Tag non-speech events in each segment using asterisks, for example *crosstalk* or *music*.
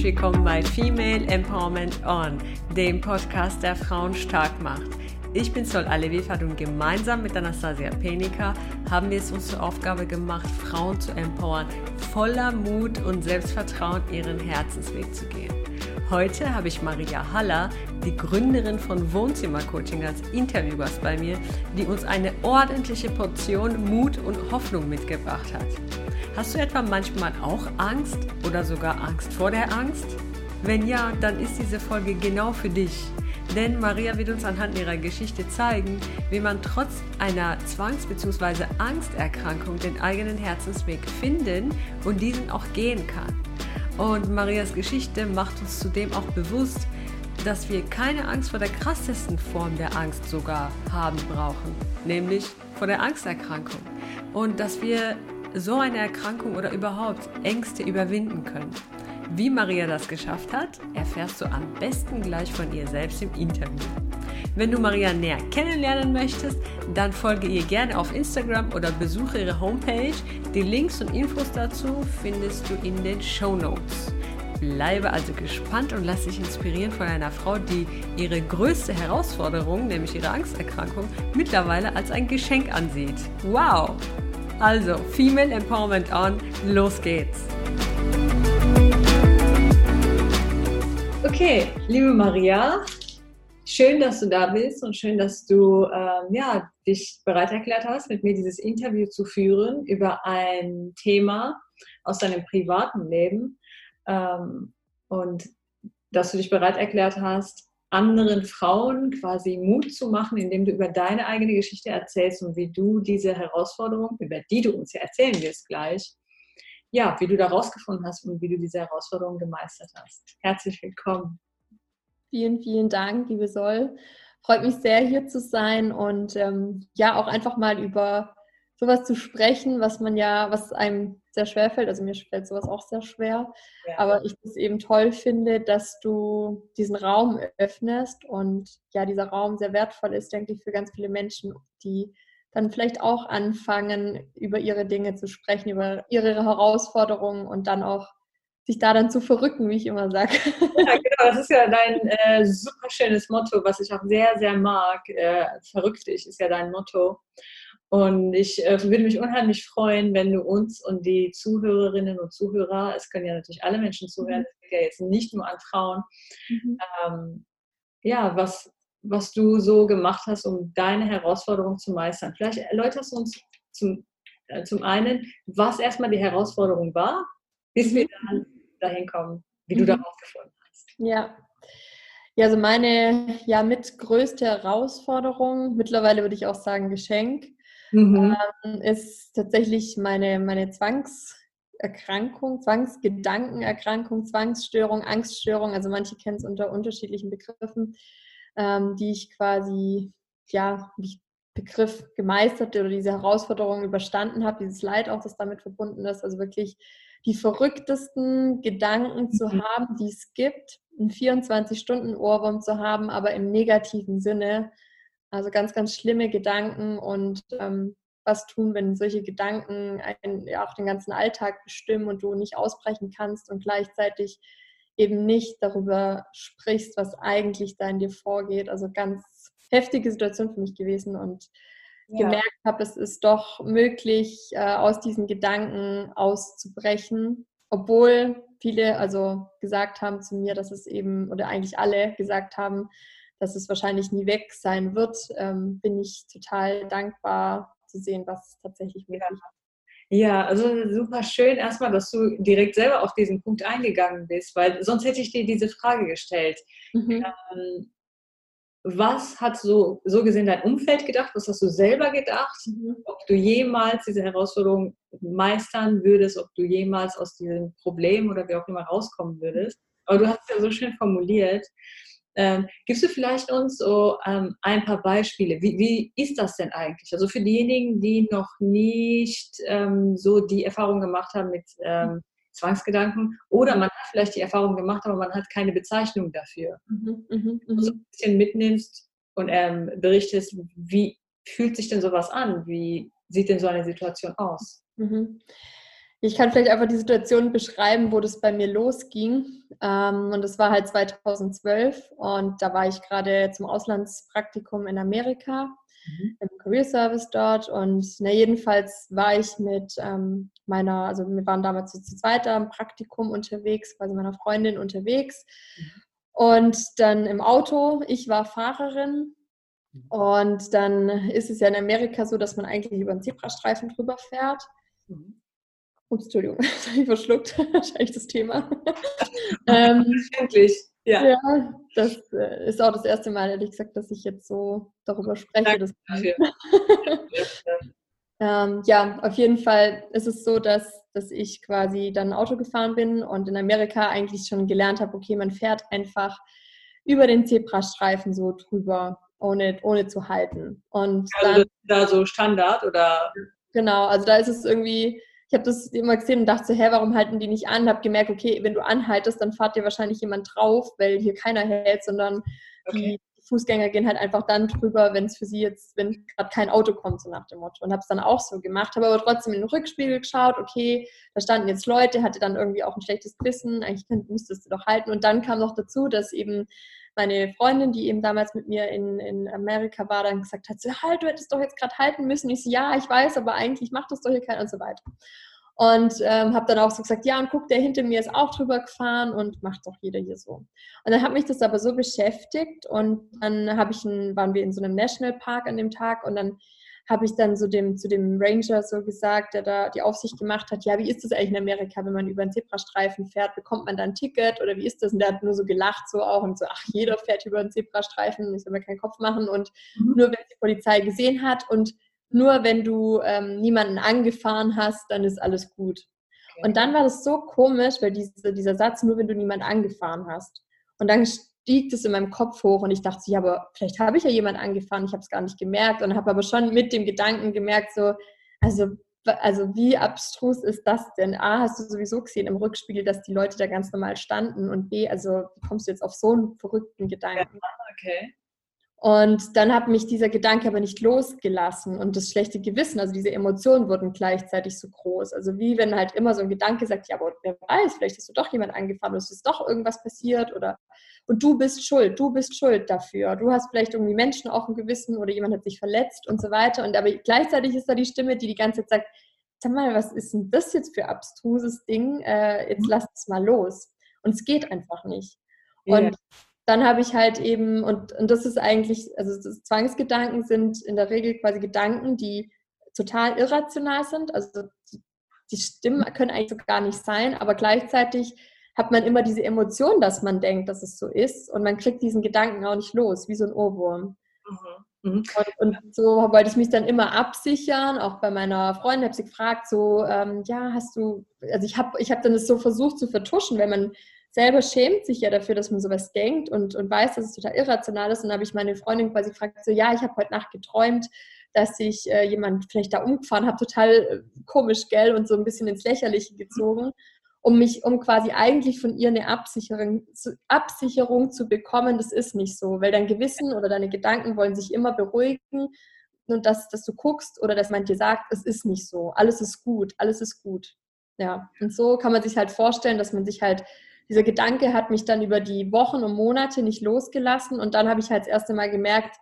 herzlich willkommen bei Female Empowerment On, dem Podcast, der Frauen stark macht. Ich bin Sol Alevifat und gemeinsam mit Anastasia Penica haben wir es uns zur Aufgabe gemacht, Frauen zu empowern, voller Mut und Selbstvertrauen ihren Herzensweg zu gehen. Heute habe ich Maria Haller, die Gründerin von Wohnzimmercoaching, als Interviewgast bei mir, die uns eine ordentliche Portion Mut und Hoffnung mitgebracht hat. Hast du etwa manchmal auch Angst oder sogar Angst vor der Angst? Wenn ja, dann ist diese Folge genau für dich. Denn Maria wird uns anhand ihrer Geschichte zeigen, wie man trotz einer Zwangs- bzw. Angsterkrankung den eigenen Herzensweg finden und diesen auch gehen kann. Und Marias Geschichte macht uns zudem auch bewusst, dass wir keine Angst vor der krassesten Form der Angst sogar haben brauchen, nämlich vor der Angsterkrankung. Und dass wir so eine Erkrankung oder überhaupt Ängste überwinden können. Wie Maria das geschafft hat, erfährst du am besten gleich von ihr selbst im Interview. Wenn du Maria näher kennenlernen möchtest, dann folge ihr gerne auf Instagram oder besuche ihre Homepage. Die Links und Infos dazu findest du in den Show Notes. Bleibe also gespannt und lass dich inspirieren von einer Frau, die ihre größte Herausforderung, nämlich ihre Angsterkrankung, mittlerweile als ein Geschenk ansieht. Wow! Also, Female Empowerment on, los geht's! Okay, liebe Maria, Schön, dass du da bist und schön, dass du ähm, ja, dich bereit erklärt hast, mit mir dieses Interview zu führen über ein Thema aus deinem privaten Leben ähm, und dass du dich bereit erklärt hast, anderen Frauen quasi Mut zu machen, indem du über deine eigene Geschichte erzählst und wie du diese Herausforderung, über die du uns ja erzählen wirst gleich, ja, wie du da rausgefunden hast und wie du diese Herausforderung gemeistert hast. Herzlich willkommen. Vielen, vielen Dank, liebe Sol. Freut mich sehr, hier zu sein und ähm, ja, auch einfach mal über sowas zu sprechen, was man ja, was einem sehr schwer fällt. Also mir fällt sowas auch sehr schwer. Ja. Aber ich es eben toll finde, dass du diesen Raum öffnest und ja, dieser Raum sehr wertvoll ist, denke ich, für ganz viele Menschen, die dann vielleicht auch anfangen, über ihre Dinge zu sprechen, über ihre Herausforderungen und dann auch sich da dann zu verrücken, wie ich immer sage. Ja, genau, das ist ja dein äh, super schönes Motto, was ich auch sehr, sehr mag. Äh, verrückt dich ist ja dein Motto. Und ich äh, würde mich unheimlich freuen, wenn du uns und die Zuhörerinnen und Zuhörer, es können ja natürlich alle Menschen zuhören, es geht ja jetzt nicht nur an Frauen, mhm. ähm, ja, was, was du so gemacht hast, um deine Herausforderung zu meistern. Vielleicht erläuterst du uns zum, äh, zum einen, was erstmal die Herausforderung war, bis wir mhm. dann dahin kommen, wie du mhm. darauf gefunden hast. Ja. Ja, also meine ja mit größte Herausforderung, mittlerweile würde ich auch sagen Geschenk, mhm. ähm, ist tatsächlich meine, meine Zwangserkrankung, Zwangsgedankenerkrankung, Zwangsstörung, Angststörung. Also manche kennen es unter unterschiedlichen Begriffen, ähm, die ich quasi, ja, die Begriff gemeistert oder diese Herausforderung überstanden habe, dieses Leid auch, das damit verbunden ist. Also wirklich die verrücktesten Gedanken zu mhm. haben, die es gibt, einen 24-Stunden-Ohrwurm zu haben, aber im negativen Sinne. Also ganz, ganz schlimme Gedanken und ähm, was tun, wenn solche Gedanken einen, ja, auch den ganzen Alltag bestimmen und du nicht ausbrechen kannst und gleichzeitig eben nicht darüber sprichst, was eigentlich da in dir vorgeht. Also ganz heftige Situation für mich gewesen und ja. gemerkt habe, es ist doch möglich, äh, aus diesen Gedanken auszubrechen, obwohl viele also gesagt haben zu mir, dass es eben, oder eigentlich alle gesagt haben, dass es wahrscheinlich nie weg sein wird, ähm, bin ich total dankbar zu sehen, was tatsächlich möglich ist. Ja, also super schön erstmal, dass du direkt selber auf diesen Punkt eingegangen bist, weil sonst hätte ich dir diese Frage gestellt. Mhm. Ähm, was hat so, so gesehen dein Umfeld gedacht? Was hast du selber gedacht? Mhm. Ob du jemals diese Herausforderung meistern würdest, ob du jemals aus diesem Problem oder wie auch immer rauskommen würdest. Aber du hast es ja so schön formuliert. Ähm, gibst du vielleicht uns so ähm, ein paar Beispiele? Wie, wie, ist das denn eigentlich? Also für diejenigen, die noch nicht ähm, so die Erfahrung gemacht haben mit ähm, Zwangsgedanken. Oder man hat vielleicht die Erfahrung gemacht, aber man hat keine Bezeichnung dafür. Mhm, mh, mh. So ein bisschen mitnimmst und ähm, berichtest, wie fühlt sich denn sowas an? Wie sieht denn so eine Situation aus? Mhm. Ich kann vielleicht einfach die Situation beschreiben, wo das bei mir losging. Ähm, und das war halt 2012 und da war ich gerade zum Auslandspraktikum in Amerika mhm. im Career Service dort. Und na, jedenfalls war ich mit ähm, meiner, also wir waren damals so zu zweit im Praktikum unterwegs, quasi meiner Freundin unterwegs. Und dann im Auto, ich war Fahrerin. Mhm. Und dann ist es ja in Amerika so, dass man eigentlich über einen Zebrastreifen drüber fährt. Mhm. Ups, Entschuldigung, *laughs* das habe ich verschluckt. *laughs* Wahrscheinlich das Thema. *laughs* ähm, ja. ja, das äh, ist auch das erste Mal, ehrlich gesagt, dass ich jetzt so darüber spreche. Ähm, ja, auf jeden Fall ist es so, dass, dass ich quasi dann Auto gefahren bin und in Amerika eigentlich schon gelernt habe, okay, man fährt einfach über den Zebrastreifen so drüber, ohne, ohne zu halten. Und also dann, da so Standard oder? Genau, also da ist es irgendwie ich habe das immer gesehen und dachte so, hä, warum halten die nicht an? Habe gemerkt, okay, wenn du anhaltest, dann fahrt dir wahrscheinlich jemand drauf, weil hier keiner hält, sondern okay. die Fußgänger gehen halt einfach dann drüber, wenn es für sie jetzt, wenn gerade kein Auto kommt, so nach dem Motto. Und habe es dann auch so gemacht, habe aber trotzdem in den Rückspiegel geschaut, okay, da standen jetzt Leute, hatte dann irgendwie auch ein schlechtes Gewissen, eigentlich müsstest du doch halten. Und dann kam noch dazu, dass eben meine Freundin, die eben damals mit mir in, in Amerika war, dann gesagt hat, so, halt, du hättest doch jetzt gerade halten müssen. Ich so, ja, ich weiß, aber eigentlich macht das doch hier keiner und so weiter. Und ähm, habe dann auch so gesagt, ja, und guck, der hinter mir ist auch drüber gefahren und macht doch jeder hier so. Und dann hat mich das aber so beschäftigt und dann habe ich ein, waren wir in so einem Nationalpark an dem Tag und dann habe ich dann so dem, zu dem Ranger so gesagt, der da die Aufsicht gemacht hat, ja, wie ist das eigentlich in Amerika, wenn man über einen Zebrastreifen fährt, bekommt man da ein Ticket oder wie ist das? Und der hat nur so gelacht so auch und so, ach, jeder fährt über einen Zebrastreifen, ich soll mir keinen Kopf machen und mhm. nur wenn die Polizei gesehen hat und nur wenn du ähm, niemanden angefahren hast, dann ist alles gut. Okay. Und dann war das so komisch, weil diese, dieser Satz, nur wenn du niemanden angefahren hast. Und dann stieg das in meinem Kopf hoch und ich dachte, ja, aber vielleicht habe ich ja jemanden angefahren, ich habe es gar nicht gemerkt und habe aber schon mit dem Gedanken gemerkt, so, also, also wie abstrus ist das denn? A, hast du sowieso gesehen im Rückspiegel, dass die Leute da ganz normal standen und B, also wie kommst du jetzt auf so einen verrückten Gedanken? Ja, okay. Und dann hat mich dieser Gedanke aber nicht losgelassen und das schlechte Gewissen, also diese Emotionen wurden gleichzeitig so groß. Also wie wenn halt immer so ein Gedanke sagt, ja, aber wer weiß, vielleicht hast du doch jemand angefahren, oder es ist doch irgendwas passiert oder und du bist schuld, du bist schuld dafür. Du hast vielleicht irgendwie Menschen auf dem Gewissen oder jemand hat sich verletzt und so weiter. Und aber gleichzeitig ist da die Stimme, die die ganze Zeit sagt, sag mal, was ist denn das jetzt für abstruses Ding? Äh, jetzt mhm. lass es mal los. Und es geht einfach nicht. Und ja dann habe ich halt eben, und, und das ist eigentlich, also Zwangsgedanken sind in der Regel quasi Gedanken, die total irrational sind. Also die, die Stimmen können eigentlich so gar nicht sein, aber gleichzeitig hat man immer diese Emotion, dass man denkt, dass es so ist und man kriegt diesen Gedanken auch nicht los, wie so ein Ohrwurm. Mhm. mhm. Und, und, so wollte ich mich dann immer absichern, auch bei meiner Freundin habe sie gefragt, so, ähm, ja, hast du, also ich habe ich hab dann das so versucht zu vertuschen, wenn man selber schämt sich ja dafür, dass man sowas denkt und, und weiß, dass es total irrational ist. Und dann habe ich meine Freundin quasi gefragt, so, ja, ich habe heute Nacht geträumt, dass sich äh, jemand vielleicht da umgefahren hat, total äh, komisch, gell, und so ein bisschen ins Lächerliche gezogen, um mich, um quasi eigentlich von ihr eine Absicherung, zu, Absicherung zu bekommen, das ist nicht so, weil dein Gewissen oder deine Gedanken wollen sich immer beruhigen und dass, dass du guckst oder dass man dir sagt, es ist nicht so, alles ist gut, alles ist gut. Ja, und so kann man sich halt vorstellen, dass man sich halt dieser Gedanke hat mich dann über die Wochen und Monate nicht losgelassen und dann habe ich halt das erste Mal gemerkt,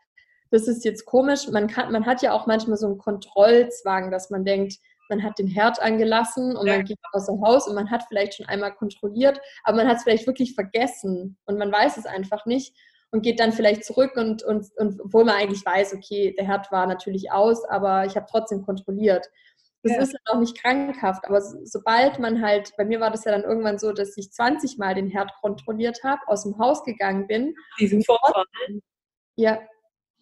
das ist jetzt komisch. Man, kann, man hat ja auch manchmal so einen Kontrollzwang, dass man denkt, man hat den Herd angelassen und man geht aus dem Haus und man hat vielleicht schon einmal kontrolliert, aber man hat es vielleicht wirklich vergessen und man weiß es einfach nicht und geht dann vielleicht zurück und, und, und obwohl man eigentlich weiß, okay, der Herd war natürlich aus, aber ich habe trotzdem kontrolliert. Das ja. ist ja auch nicht krankhaft, aber sobald man halt, bei mir war das ja dann irgendwann so, dass ich 20 Mal den Herd kontrolliert habe, aus dem Haus gegangen bin. Diesen Vorfall? Ja.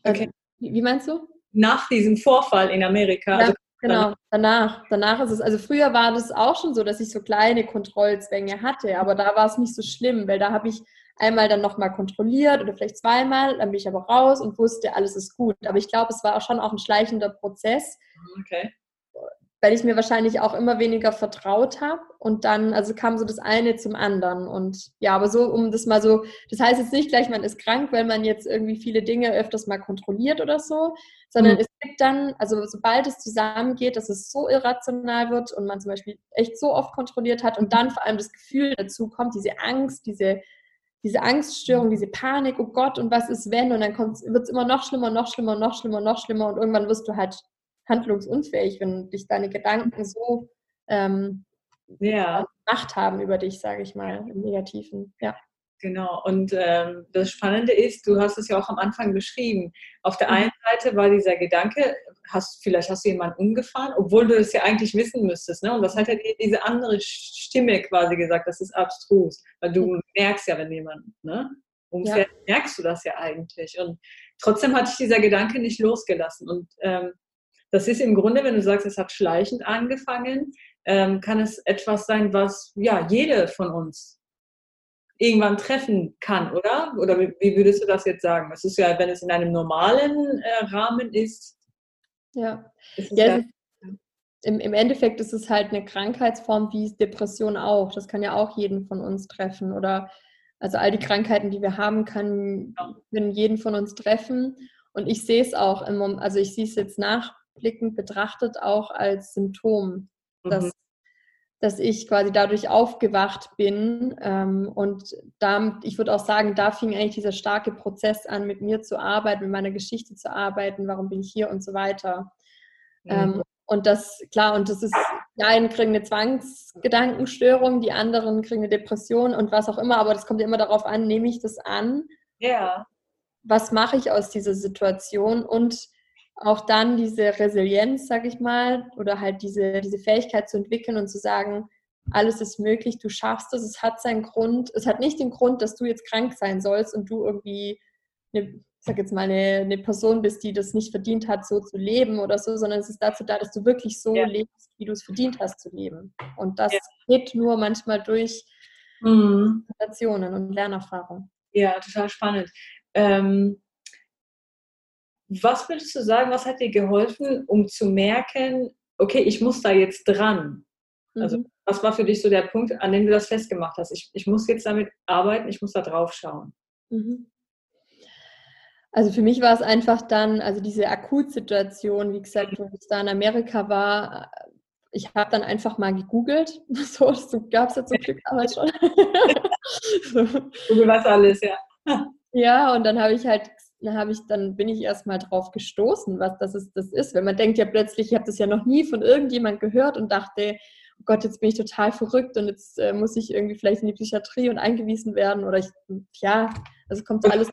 Äh, okay. Wie, wie, meinst du? Nach diesem Vorfall in Amerika. Ja, also genau, danach. Danach ist es, also früher war das auch schon so, dass ich so kleine Kontrollzwänge hatte, aber da war es nicht so schlimm, weil da habe ich einmal dann nochmal kontrolliert oder vielleicht zweimal, dann bin ich aber raus und wusste, alles ist gut. Aber ich glaube, es war auch schon auch ein schleichender Prozess. Okay weil ich mir wahrscheinlich auch immer weniger vertraut habe und dann, also kam so das eine zum anderen und ja, aber so, um das mal so, das heißt jetzt nicht gleich, man ist krank, weil man jetzt irgendwie viele Dinge öfters mal kontrolliert oder so, sondern mhm. es gibt dann, also sobald es zusammengeht, dass es so irrational wird und man zum Beispiel echt so oft kontrolliert hat und dann vor allem das Gefühl dazu kommt, diese Angst, diese diese Angststörung, diese Panik, oh Gott, und was ist wenn? Und dann wird es immer noch schlimmer, noch schlimmer, noch schlimmer, noch schlimmer und irgendwann wirst du halt handlungsunfähig, wenn dich deine Gedanken so ähm, ja. Macht haben über dich, sage ich mal, im Negativen. Ja. Genau, und ähm, das Spannende ist, du hast es ja auch am Anfang beschrieben. Auf der mhm. einen Seite war dieser Gedanke, hast, vielleicht hast du jemanden umgefahren, obwohl du es ja eigentlich wissen müsstest. Ne? Und das hat ja diese andere Stimme quasi gesagt, das ist abstrus, weil du mhm. merkst ja, wenn jemand ne, umfährt, ja. merkst du das ja eigentlich. Und trotzdem hatte ich dieser Gedanke nicht losgelassen. Und ähm, das ist im Grunde, wenn du sagst, es hat schleichend angefangen, ähm, kann es etwas sein, was ja jede von uns irgendwann treffen kann, oder? Oder wie, würdest du das jetzt sagen? Es ist ja, wenn es in einem normalen äh, Rahmen ist. Ja, ist ja, ja im, im Endeffekt ist es halt eine Krankheitsform wie Depression auch. Das kann ja auch jeden von uns treffen. Oder also all die Krankheiten, die wir haben, kann, können jeden von uns treffen. Und ich sehe es auch, im, also ich sehe es jetzt nachblickend betrachtet auch als Symptom, mhm. dass dass ich quasi dadurch aufgewacht bin. Ähm, und da, ich würde auch sagen, da fing eigentlich dieser starke Prozess an, mit mir zu arbeiten, mit meiner Geschichte zu arbeiten, warum bin ich hier und so weiter. Mhm. Ähm, und das, klar, und das ist, die einen kriegen eine Zwangsgedankenstörung, die anderen kriegen eine Depression und was auch immer, aber das kommt ja immer darauf an, nehme ich das an? Ja. Was mache ich aus dieser Situation? Und auch dann diese Resilienz, sag ich mal, oder halt diese, diese Fähigkeit zu entwickeln und zu sagen, alles ist möglich, du schaffst es, es hat seinen Grund, es hat nicht den Grund, dass du jetzt krank sein sollst und du irgendwie eine, ich sag jetzt mal, eine, eine Person bist, die das nicht verdient hat, so zu leben oder so, sondern es ist dazu da, dass du wirklich so ja. lebst, wie du es verdient hast zu leben. Und das ja. geht nur manchmal durch mhm. und Lernerfahrung. Ja, total spannend. Ähm, was würdest du sagen, was hat dir geholfen, um zu merken, okay, ich muss da jetzt dran? Also, mhm. was war für dich so der Punkt, an dem du das festgemacht hast? Ich, ich muss jetzt damit arbeiten, ich muss da drauf schauen. Mhm. Also für mich war es einfach dann, also diese Akutsituation, wie gesagt, wo ich da in Amerika war, ich habe dann einfach mal gegoogelt. *laughs* So, das gab es ja zum Glück damals schon. *laughs* Google was alles, ja. *laughs* Ja, und dann habe ich halt habe ich, dann bin ich erstmal drauf gestoßen, was das ist, das ist. Wenn man denkt ja plötzlich, ich habe das ja noch nie von irgendjemand gehört und dachte, oh Gott, jetzt bin ich total verrückt und jetzt äh, muss ich irgendwie vielleicht in die Psychiatrie und eingewiesen werden oder ich, ja, also kommt so alles.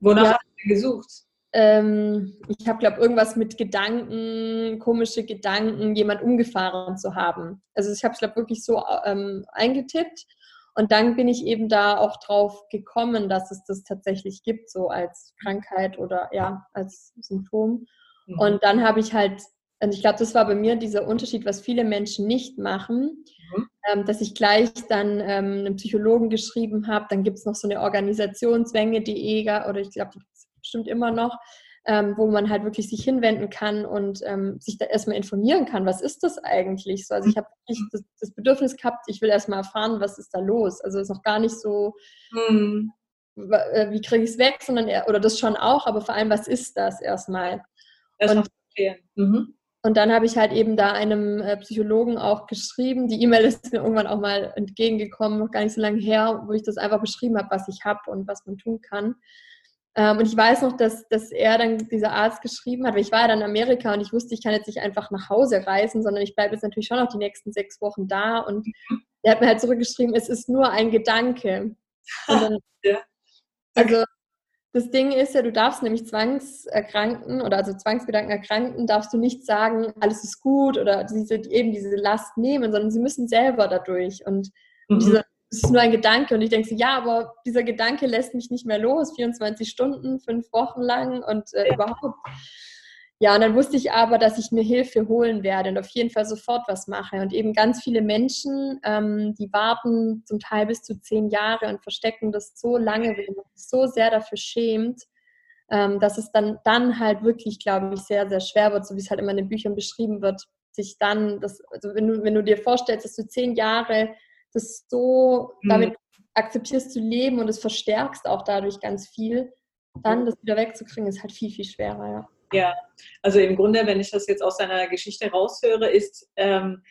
Wonach ja, hast du gesucht? Ähm, ich habe, glaube irgendwas mit Gedanken, komische Gedanken, jemand umgefahren zu haben. Also ich habe es, glaube wirklich so ähm, eingetippt und dann bin ich eben da auch drauf gekommen, dass es das tatsächlich gibt, so als Krankheit oder ja, als Symptom. Mhm. Und dann habe ich halt, und ich glaube, das war bei mir dieser Unterschied, was viele Menschen nicht machen, mhm. ähm, dass ich gleich dann ähm, einen Psychologen geschrieben habe. Dann gibt es noch so eine Organisation, Zwänge.de, oder ich glaube, die gibt es bestimmt immer noch, ähm, wo man halt wirklich sich hinwenden kann und ähm, sich da erstmal informieren kann, was ist das eigentlich so. Also ich habe das, das, Bedürfnis gehabt, ich will erstmal erfahren, was ist da los. Also es ist noch gar nicht so, mhm. wie kriege ich es weg, sondern eher, oder das schon auch, aber vor allem, was ist das erstmal? Erst und, mhm. und dann habe ich halt eben da einem äh, Psychologen auch geschrieben. Die E-Mail ist mir irgendwann auch mal entgegengekommen, noch gar nicht so lange her, wo ich das einfach beschrieben habe, was ich habe und was man tun kann. Ähm, und ich weiß noch, dass, dass er dann, dieser Arzt geschrieben hat, weil ich war ja dann in Amerika und ich wusste, ich kann jetzt nicht einfach nach Hause reisen, sondern ich bleibe jetzt natürlich schon noch die nächsten sechs Wochen da. Und er hat mir halt zurückgeschrieben, es ist nur ein Gedanke. Dann, *laughs* ja. Also das Ding ist ja, du darfst nämlich Zwangserkrankten oder also Zwangsgedanken erkranken, darfst du nicht sagen, alles ist gut oder diese, eben diese Last nehmen, sondern sie müssen selber dadurch. Und, mhm. diese, es ist nur ein Gedanke und ich denke so, ja, aber dieser Gedanke lässt mich nicht mehr los, 24 Stunden, fünf Wochen lang und äh, überhaupt. Ja, und dann wusste ich aber, dass ich mir Hilfe holen werde und auf jeden Fall sofort was mache. Und eben ganz viele Menschen, ähm, die warten zum Teil bis zu zehn Jahre und verstecken das so lange, weil man sich so sehr dafür schämt, ähm, dass es dann, dann halt wirklich, glaube ich, sehr, sehr schwer wird, so wie es halt immer in den Büchern beschrieben wird, sich dann, das, also wenn du, wenn du dir vorstellst, dass du zehn Jahre das so mhm. damit akzeptierst zu leben und es verstärkst auch dadurch ganz viel, dann das wieder wegzukriegen, ist halt viel, viel schwerer, ja. Ja, also im Grunde, wenn ich das jetzt aus seiner Geschichte raushöre, ist ähm,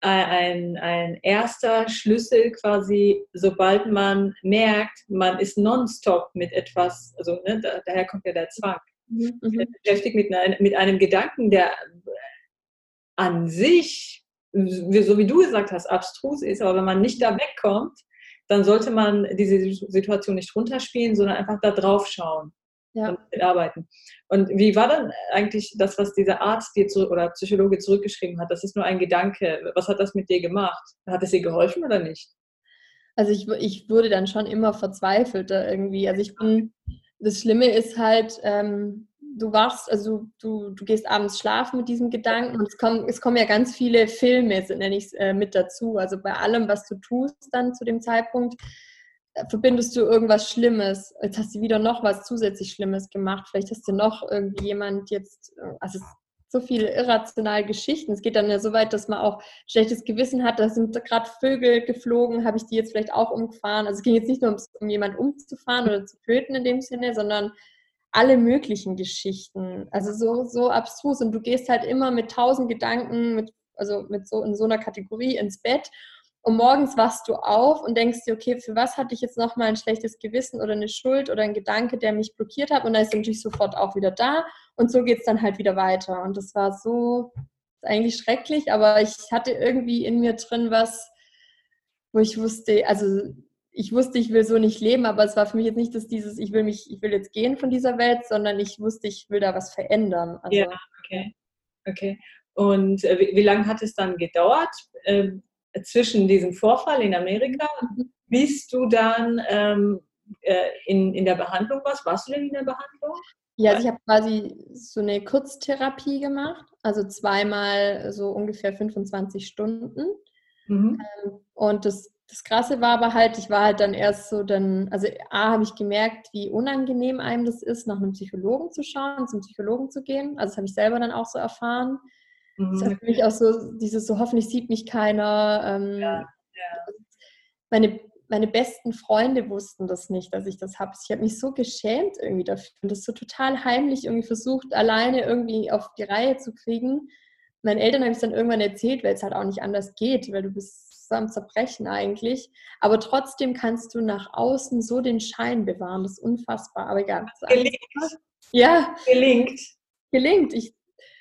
ein, ein erster Schlüssel quasi, sobald man merkt, man ist nonstop mit etwas, also ne, da, daher kommt ja der Zwang, mhm. mhm. beschäftigt mit, mit einem Gedanken, der an sich, so wie du gesagt hast, abstrus ist, aber wenn man nicht da wegkommt, dann sollte man diese Situation nicht runterspielen, sondern einfach da drauf schauen ja. und arbeiten. Und wie war dann eigentlich das, was dieser Arzt dir zurück, oder Psychologe zurückgeschrieben hat? Das ist nur ein Gedanke. Was hat das mit dir gemacht? Hat es dir geholfen oder nicht? Also ich, ich wurde dann schon immer verzweifelter irgendwie. Also ich bin, das Schlimme ist halt, ähm, du wachst, also du, du gehst abends schlafen mit diesem Gedanken und es kommen, es kommen ja ganz viele Filme, nenne ich es, äh, mit dazu. Also bei allem, was du tust dann zu dem Zeitpunkt, verbindest du irgendwas Schlimmes. Jetzt hast du wieder noch was zusätzlich Schlimmes gemacht. Vielleicht hast du noch irgendwie jemand jetzt, also so viele irrationale Geschichten. Es geht dann ja so weit, dass man auch schlechtes Gewissen hat. Da sind gerade Vögel geflogen, habe ich die jetzt vielleicht auch umgefahren. Also es ging jetzt nicht nur um jemanden umzufahren oder zu töten in dem Sinne, sondern alle möglichen Geschichten. Also so, so abstrus. Und du gehst halt immer mit tausend Gedanken, mit, also mit so in so einer Kategorie ins Bett und morgens wachst du auf und denkst dir, okay, für was hatte ich jetzt nochmal ein schlechtes Gewissen oder eine Schuld oder ein Gedanke, der mich blockiert hat? Und dann ist er natürlich sofort auch wieder da. Und so geht es dann halt wieder weiter. Und das war so, eigentlich schrecklich, aber ich hatte irgendwie in mir drin was, wo ich wusste, also ich wusste, ich will so nicht leben, aber es war für mich jetzt nicht, dass dieses, ich will mich, ich will jetzt gehen von dieser Welt, sondern ich wusste, ich will da was verändern. Also, ja, okay. Okay. Und äh, wie, wie lange hat es dann gedauert? Ähm, zwischen diesem Vorfall in Amerika, bis du dann ähm, äh, in, in der Behandlung warst. Warst du denn in der Behandlung? Ja, also ich habe quasi so eine Kurztherapie gemacht, also zweimal so ungefähr 25 Stunden. Mhm. Ähm, und das, das Krasse war aber halt, ich war halt dann erst so dann, also A, habe ich gemerkt, wie unangenehm einem das ist, nach einem Psychologen zu schauen, zum Psychologen zu gehen. Also das habe ich selber dann auch so erfahren. Mhm. Das ist für mich auch so, dieses so, hoffentlich sieht mich keiner. Ähm, ja, ja. Meine, meine besten Freunde wussten das nicht, dass ich das habe. Ich habe mich so geschämt irgendwie dafür und das so total heimlich irgendwie versucht, alleine irgendwie auf die Reihe zu kriegen. Meinen Eltern habe ich es dann irgendwann erzählt, weil es halt auch nicht anders geht, weil du bist am Zerbrechen eigentlich. Aber trotzdem kannst du nach außen so den Schein bewahren. Das ist unfassbar. Aber egal. Gelingt. Ja. Gelingt. Gelingt. Ich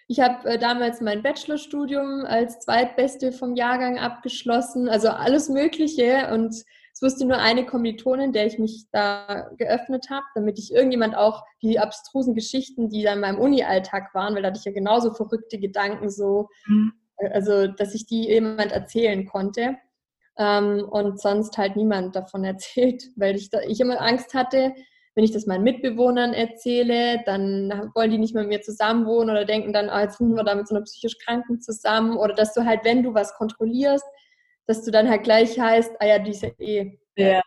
ich habe äh, damals mein Bachelorstudium als Zweitbeste vom Jahrgang abgeschlossen, also alles Mögliche. Und es wusste nur eine Kommilitonin, der ich mich da geöffnet habe, damit ich irgendjemand auch die abstrusen Geschichten, die da in meinem Uni-Alltag waren, weil da hatte ich ja genauso verrückte Gedanken, so, mhm. Äh, also dass ich die jemand erzählen konnte. Ähm, und sonst halt niemand davon *laughs* erzählt, weil ich, da, ich immer Angst hatte, wenn ich das meinen Mitbewohnern erzähle, dann wollen die nicht mehr mit mir zusammenwohnen oder denken dann, oh, jetzt sind wir da mit so einer psychisch Kranken zusammen. Oder dass du halt, wenn du was kontrollierst, dass du dann halt gleich heißt, ah ja, die ist ja eh. Ja.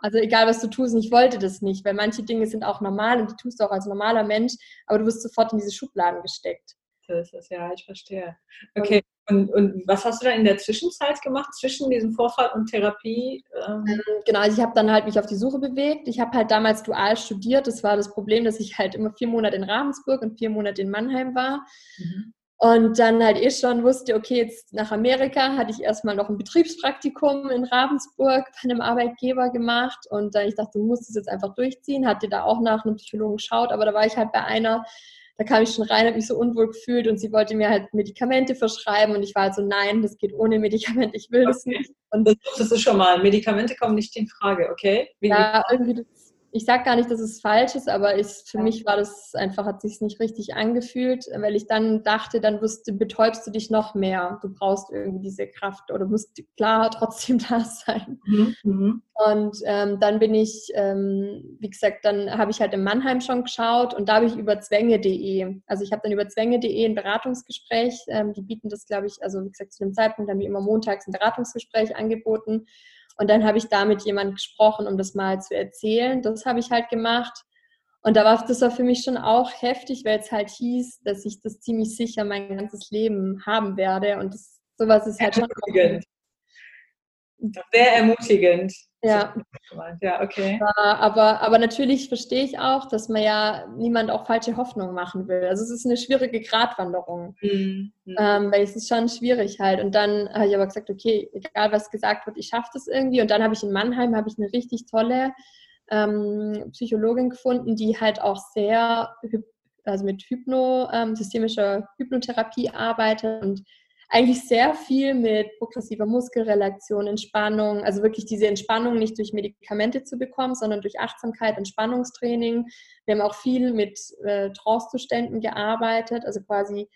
Also egal, was du tust, ich wollte das nicht, weil manche Dinge sind auch normal und die tust du auch als normaler Mensch, aber du wirst sofort in diese Schubladen gesteckt. Ist es, ja, ich verstehe. Okay, und, und was hast du da in der Zwischenzeit gemacht, zwischen diesem Vorfall und Therapie? Ähm, ähm genau, also ich habe dann halt mich auf die Suche bewegt. Ich habe halt damals dual studiert. Das war das Problem, dass ich halt immer vier Monate in Ravensburg und vier Monate in Mannheim war. Mhm. Und dann halt eh schon wusste, okay, jetzt nach Amerika hatte ich erstmal noch ein Betriebspraktikum in Ravensburg bei einem Arbeitgeber gemacht. Und dann ich dachte, du musst es jetzt einfach durchziehen. Hatte da auch nach einem Psychologen geschaut, aber da war ich halt bei einer, da kam ich schon rein, habe mich so unwohl gefühlt und sie wollte mir halt Medikamente verschreiben und ich war halt so, nein, das geht ohne Medikamente, ich will okay. das nicht. Und das ist schon mal, Medikamente kommen nicht in Frage, okay? Wie ja, irgendwie das ich sage gar nicht, dass es falsch ist, aber ich, für ja. mich war das einfach, hat sich nicht richtig angefühlt, weil ich dann dachte, dann wirst, betäubst du dich noch mehr. Du brauchst irgendwie diese Kraft oder musst klar *laughs* trotzdem da sein. Mhm. mhm. Und ähm, dann bin ich, ähm, wie gesagt, dann habe ich halt in Mannheim schon geschaut und da habe ich über zwänge.de, also ich habe dann über zwänge.de ein Beratungsgespräch, ähm, die bieten das, glaube ich, also wie gesagt, zu dem Zeitpunkt haben die immer montags ein Beratungsgespräch angeboten. Und dann habe ich da mit jemandem gesprochen, um das mal zu erzählen. Das habe ich halt gemacht. Und da war das war für mich schon auch heftig, weil es halt hieß, dass ich das ziemlich sicher mein ganzes Leben haben werde. Und das, sowas ist halt schon. Sehr ermutigend. Ja. Ja, okay. Aber, aber natürlich verstehe ich auch, dass man ja niemand auch falsche Hoffnung machen will. Also es ist eine schwierige Gratwanderung. Mhm. Ähm, weil es ist schon schwierig halt. Und dann habe ich aber gesagt, okay, egal was gesagt wird, ich schaffe das irgendwie. Und dann habe ich in Mannheim habe ich eine richtig tolle ähm, Psychologin gefunden, die halt auch sehr also mit Hypno, ähm, systemischer Hypnotherapie arbeitet und eigentlich sehr viel mit progressiver Muskelrelaktion, Entspannung, also wirklich diese Entspannung nicht durch Medikamente zu bekommen, sondern durch Achtsamkeit, Entspannungstraining. Wir haben auch viel mit äh, Trance-Zuständen gearbeitet, also quasi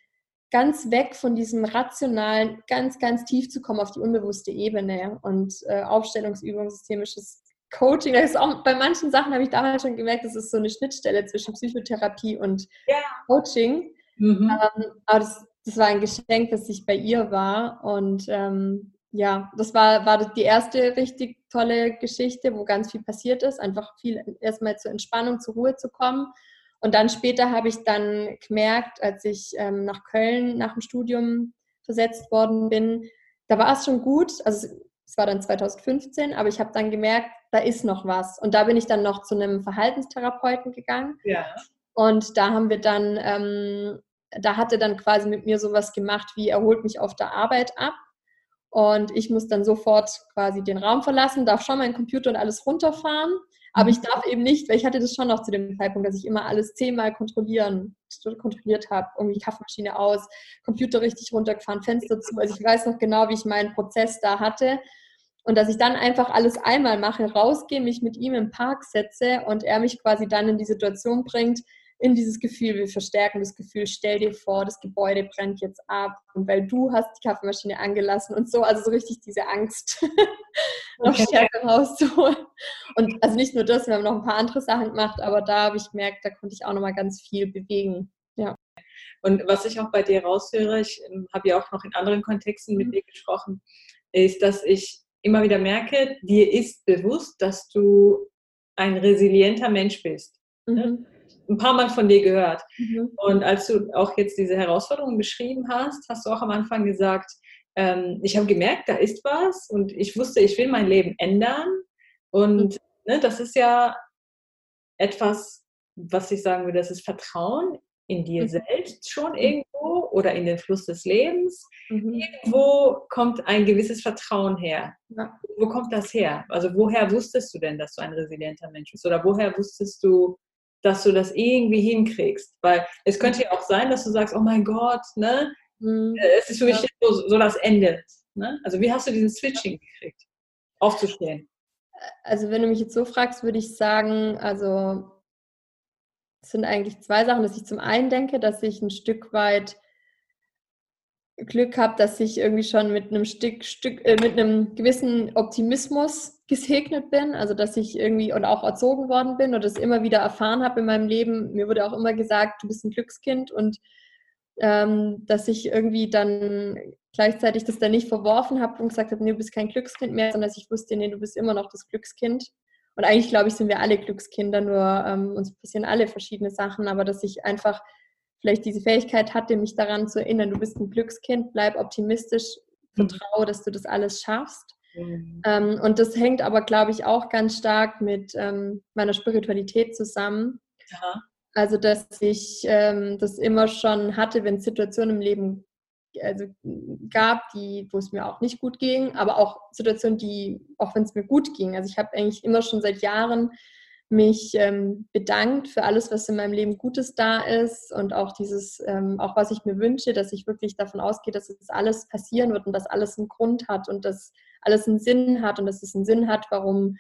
ganz weg von diesem rationalen, ganz, ganz tief zu kommen auf die unbewusste Ebene und äh, Aufstellungsübung, systemisches Coaching. Das ist auch, bei manchen Sachen habe ich damals schon gemerkt, das ist so eine Schnittstelle zwischen Psychotherapie und ja. Coaching. Mhm. Ähm, aber das das war ein Geschenk, das ich bei ihr war. Und ähm, ja, das war, war die erste richtig tolle Geschichte, wo ganz viel passiert ist. Einfach viel erstmal zur Entspannung, zur Ruhe zu kommen. Und dann später habe ich dann gemerkt, als ich ähm, nach Köln nach dem Studium versetzt worden bin, da war es schon gut. Also es war dann 2015, aber ich habe dann gemerkt, da ist noch was. Und da bin ich dann noch zu einem Verhaltenstherapeuten gegangen. Ja. Und da haben wir dann ähm, da hat er dann quasi mit mir sowas gemacht, wie er holt mich auf der Arbeit ab und ich muss dann sofort quasi den Raum verlassen, darf schon meinen Computer und alles runterfahren, aber ich mhm. darf eben nicht, weil ich hatte das schon noch zu dem Zeitpunkt, dass ich immer alles zehnmal kontrollieren, kontrolliert habe, irgendwie Kaffeemaschine aus, Computer richtig runtergefahren, Fenster zu, also ich weiß noch genau, wie ich meinen Prozess da hatte. Und dass ich dann einfach alles einmal mache, rausgehe, mich mit ihm im Park setze und er mich quasi dann in die Situation bringt, in dieses Gefühl, wir verstärken das Gefühl, stell dir vor, das Gebäude brennt jetzt ab und weil du hast die Kaffeemaschine angelassen und so, also so richtig diese Angst *laughs* noch okay. stärker rauszuholen. Und also nicht nur das, wir haben noch ein paar andere Sachen gemacht, aber da habe ich gemerkt, da konnte ich auch nochmal ganz viel bewegen. Ja. Und was ich auch bei dir raushöre, ich ähm, habe ja auch noch in anderen Kontexten mit mhm. dir gesprochen, ist, dass ich immer wieder merke, dir ist bewusst, dass du ein resilienter Mensch bist. Ne? Ein paar Mal von dir gehört. Mhm. Und als du auch jetzt diese Herausforderungen beschrieben hast, hast du auch am Anfang gesagt, ähm, ich habe gemerkt, da ist was und ich wusste, ich will mein Leben ändern. Und mhm. ne, das ist ja etwas, was ich sagen würde, das ist Vertrauen in dir mhm. selbst schon mhm. irgendwo oder in den Fluss des Lebens. Mhm. Irgendwo kommt ein gewisses Vertrauen her. Ja. Wo kommt das her? Also woher wusstest du denn, dass du ein resilienter Mensch bist? Oder woher wusstest du, dass du das irgendwie hinkriegst. Weil es könnte ja auch sein, dass du sagst, oh mein Gott, ne? Mhm. Äh, es ist für mich ja. so, so, das Ende. Ne? Also wie hast du diesen Switching gekriegt, aufzustehen? Also wenn du mich jetzt so fragst, würde ich sagen, also es sind eigentlich zwei Sachen, dass ich zum einen denke, dass ich ein Stück weit Glück habe, dass ich irgendwie schon mit einem Stück, Stück äh, mit einem gewissen Optimismus gesegnet bin, also dass ich irgendwie und auch erzogen worden bin und das immer wieder erfahren habe in meinem Leben. Mir wurde auch immer gesagt, du bist ein Glückskind und ähm, dass ich irgendwie dann gleichzeitig das dann nicht verworfen habe und gesagt habe, nee, du bist kein Glückskind mehr, sondern dass ich wusste, nee, du bist immer noch das Glückskind. Und eigentlich glaube ich, sind wir alle Glückskinder, nur ähm, uns passieren alle verschiedene Sachen, aber dass ich einfach vielleicht diese Fähigkeit hatte, mich daran zu erinnern, du bist ein Glückskind, bleib optimistisch, mhm. vertraue, dass du das alles schaffst. Mhm. Ähm, und das hängt aber, glaube ich, auch ganz stark mit ähm, meiner Spiritualität zusammen. Ja. Also, dass ich ähm, das immer schon hatte, wenn es Situationen im Leben also, gab, die, wo es mir auch nicht gut ging, aber auch Situationen, die, auch wenn es mir gut ging. Also ich habe eigentlich immer schon seit Jahren mich ähm, bedankt für alles, was in meinem Leben Gutes da ist und auch dieses, ähm, auch was ich mir wünsche, dass ich wirklich davon ausgehe, dass es alles passieren wird und dass alles einen Grund hat und dass alles einen Sinn hat und dass es einen Sinn hat, warum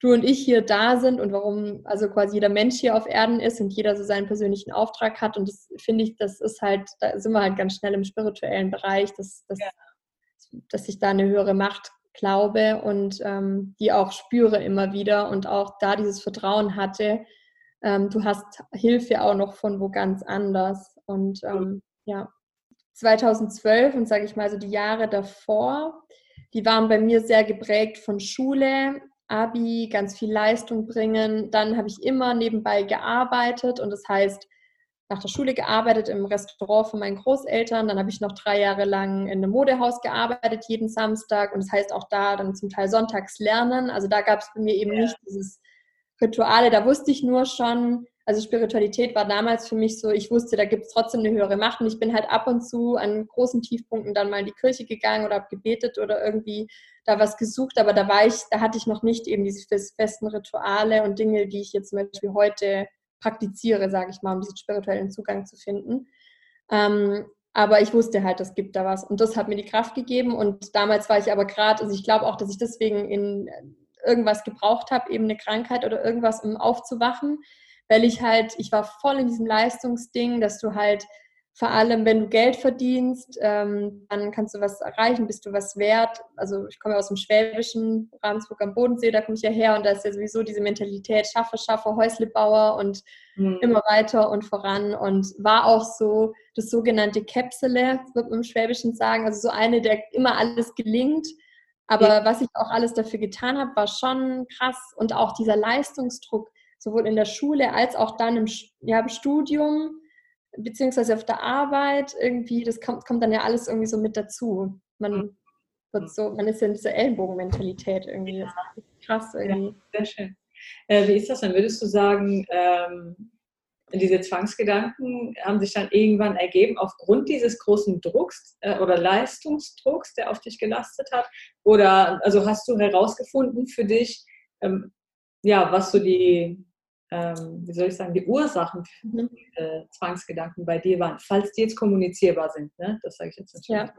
du und ich hier da sind und warum also quasi jeder Mensch hier auf Erden ist und jeder so seinen persönlichen Auftrag hat. Und das finde ich, das ist halt, da sind wir halt ganz schnell im spirituellen Bereich, dass, dass, ja. dass ich da eine höhere Macht glaube und ähm, die auch spüre immer wieder und auch da dieses Vertrauen hatte, ähm, du hast Hilfe auch noch von wo ganz anders. Und ähm, ja, 2012 und sage ich mal so die Jahre davor, die waren bei mir sehr geprägt von Schule, Abi, ganz viel Leistung bringen. Dann habe ich immer nebenbei gearbeitet und das heißt, nach der Schule gearbeitet im Restaurant von meinen Großeltern. Dann habe ich noch drei Jahre lang in einem Modehaus gearbeitet, jeden Samstag. Und das heißt auch da dann zum Teil sonntags lernen. Also da gab es bei mir eben ja. nicht dieses Rituale. Da wusste ich nur schon, also Spiritualität war damals für mich so, ich wusste, da gibt es trotzdem eine höhere Macht. Und ich bin halt ab und zu an großen Tiefpunkten dann mal in die Kirche gegangen oder habe gebetet oder irgendwie da was gesucht. Aber da war ich, da hatte ich noch nicht eben diese festen Rituale und Dinge, die ich jetzt zum Beispiel heute praktiziere, sage ich mal, um diesen spirituellen Zugang zu finden. Ähm, aber ich wusste halt, es gibt da was. Und das hat mir die Kraft gegeben. Und damals war ich aber gerade, also ich glaube auch, dass ich deswegen in irgendwas gebraucht habe, eben eine Krankheit oder irgendwas, um aufzuwachen, weil ich halt, ich war voll in diesem Leistungsding, dass du halt vor allem, wenn du Geld verdienst, ähm, dann kannst du was erreichen, bist du was wert. Also ich komme ja aus dem Schwäbischen, Ravensburg am Bodensee, da komme ich ja her und da ist ja sowieso diese Mentalität, schaffe, schaffe, Häuslebauer und mhm. immer weiter und voran und war auch so das sogenannte Käpsele, wird man im Schwäbischen sagen, also so eine, der immer alles gelingt. Aber ja. was ich auch alles dafür getan habe, war schon krass und auch dieser Leistungsdruck, sowohl in der Schule als auch dann im, ja, im Studium beziehungsweise auf der Arbeit irgendwie, das kommt, kommt dann ja alles irgendwie so mit dazu. Man mhm. wird so, man ist ja in dieser Ellenbogenmentalität irgendwie. Ja. krass irgendwie. Ja, sehr schön. Äh, wie ist das dann? Würdest du sagen, ähm, diese Zwangsgedanken haben sich dann irgendwann ergeben aufgrund dieses großen Drucks äh, oder Leistungsdrucks, der auf dich gelastet hat? Oder also hast du herausgefunden für dich, ähm, ja, was so die ähm, wie soll ich sagen, die Ursachen für mhm. äh, Zwangsgedanken bei dir waren, falls die jetzt kommunizierbar sind. Ne? Das sage ich jetzt natürlich. Ja.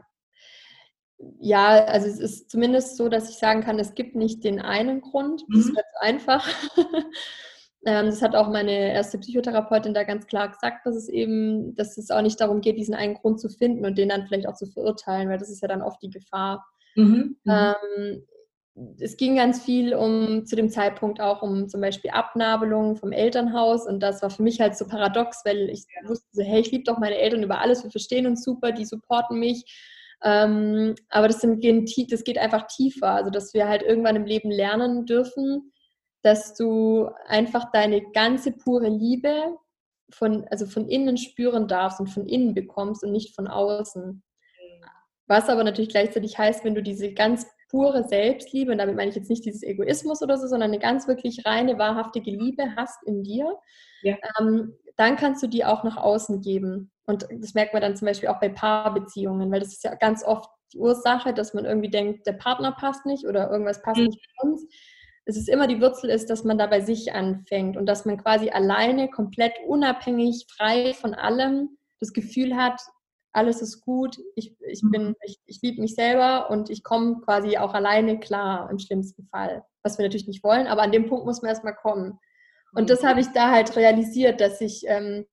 Ja, also es ist zumindest so, dass ich sagen kann, es gibt nicht den einen Grund. Das mhm. ist einfach. *laughs* Ähm, das hat auch meine erste Psychotherapeutin da ganz klar gesagt, dass es eben, dass es auch nicht darum geht, diesen einen Grund zu finden und den dann vielleicht auch zu verurteilen, weil das ist ja dann oft die Gefahr. Mhm. mhm. Ähm, es ging ganz viel um zu dem Zeitpunkt auch um zum Beispiel Abnabelung vom Elternhaus und das war für mich halt so paradox, weil ich wusste so, hey, ich liebe doch meine Eltern über alles, wir verstehen uns super, die supporten mich. Ähm, aber das, sind, das geht einfach tiefer, also dass wir halt irgendwann im Leben lernen dürfen, dass du einfach deine ganze pure Liebe von, also von innen spüren darfst und von innen bekommst und nicht von außen. Mhm. Was aber natürlich gleichzeitig heißt, wenn du diese ganz pure Selbstliebe, und damit meine ich jetzt nicht dieses Egoismus oder so, sondern eine ganz wirklich reine, wahrhaftige Liebe hast in dir, ja. ähm, dann kannst du die auch nach außen geben. Und das merkt man dann zum Beispiel auch bei Paarbeziehungen, weil das ist ja ganz oft die Ursache, dass man irgendwie denkt, der Partner passt nicht oder irgendwas passt mhm. nicht bei uns. Es ist immer die Wurzel ist, dass man da bei sich anfängt und dass man quasi alleine, komplett unabhängig, frei von allem das Gefühl hat, alles ist gut, ich, ich, bin, mhm. ich, ich liebe mich selber und ich komme quasi auch alleine klar im schlimmsten Fall. Was wir natürlich nicht wollen, aber an dem Punkt muss man erstmal kommen. Und das habe ich da halt realisiert, dass ich ähm,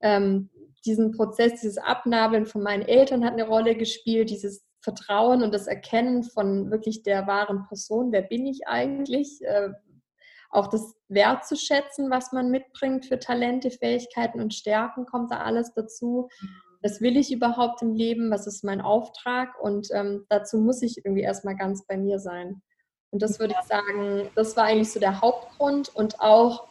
ähm, diesen Prozess, dieses Abnabeln von meinen Eltern hat eine Rolle gespielt, dieses Vertrauen und das Erkennen von wirklich der wahren Person, wer bin ich eigentlich, äh, auch das wertzuschätzen, was man mitbringt für Talente, Fähigkeiten und Stärken, kommt da alles dazu. Was will ich überhaupt im Leben, was ist mein Auftrag und ähm, dazu muss ich irgendwie erstmal ganz bei mir sein. Und das würde ich sagen, das war eigentlich so der Hauptgrund und auch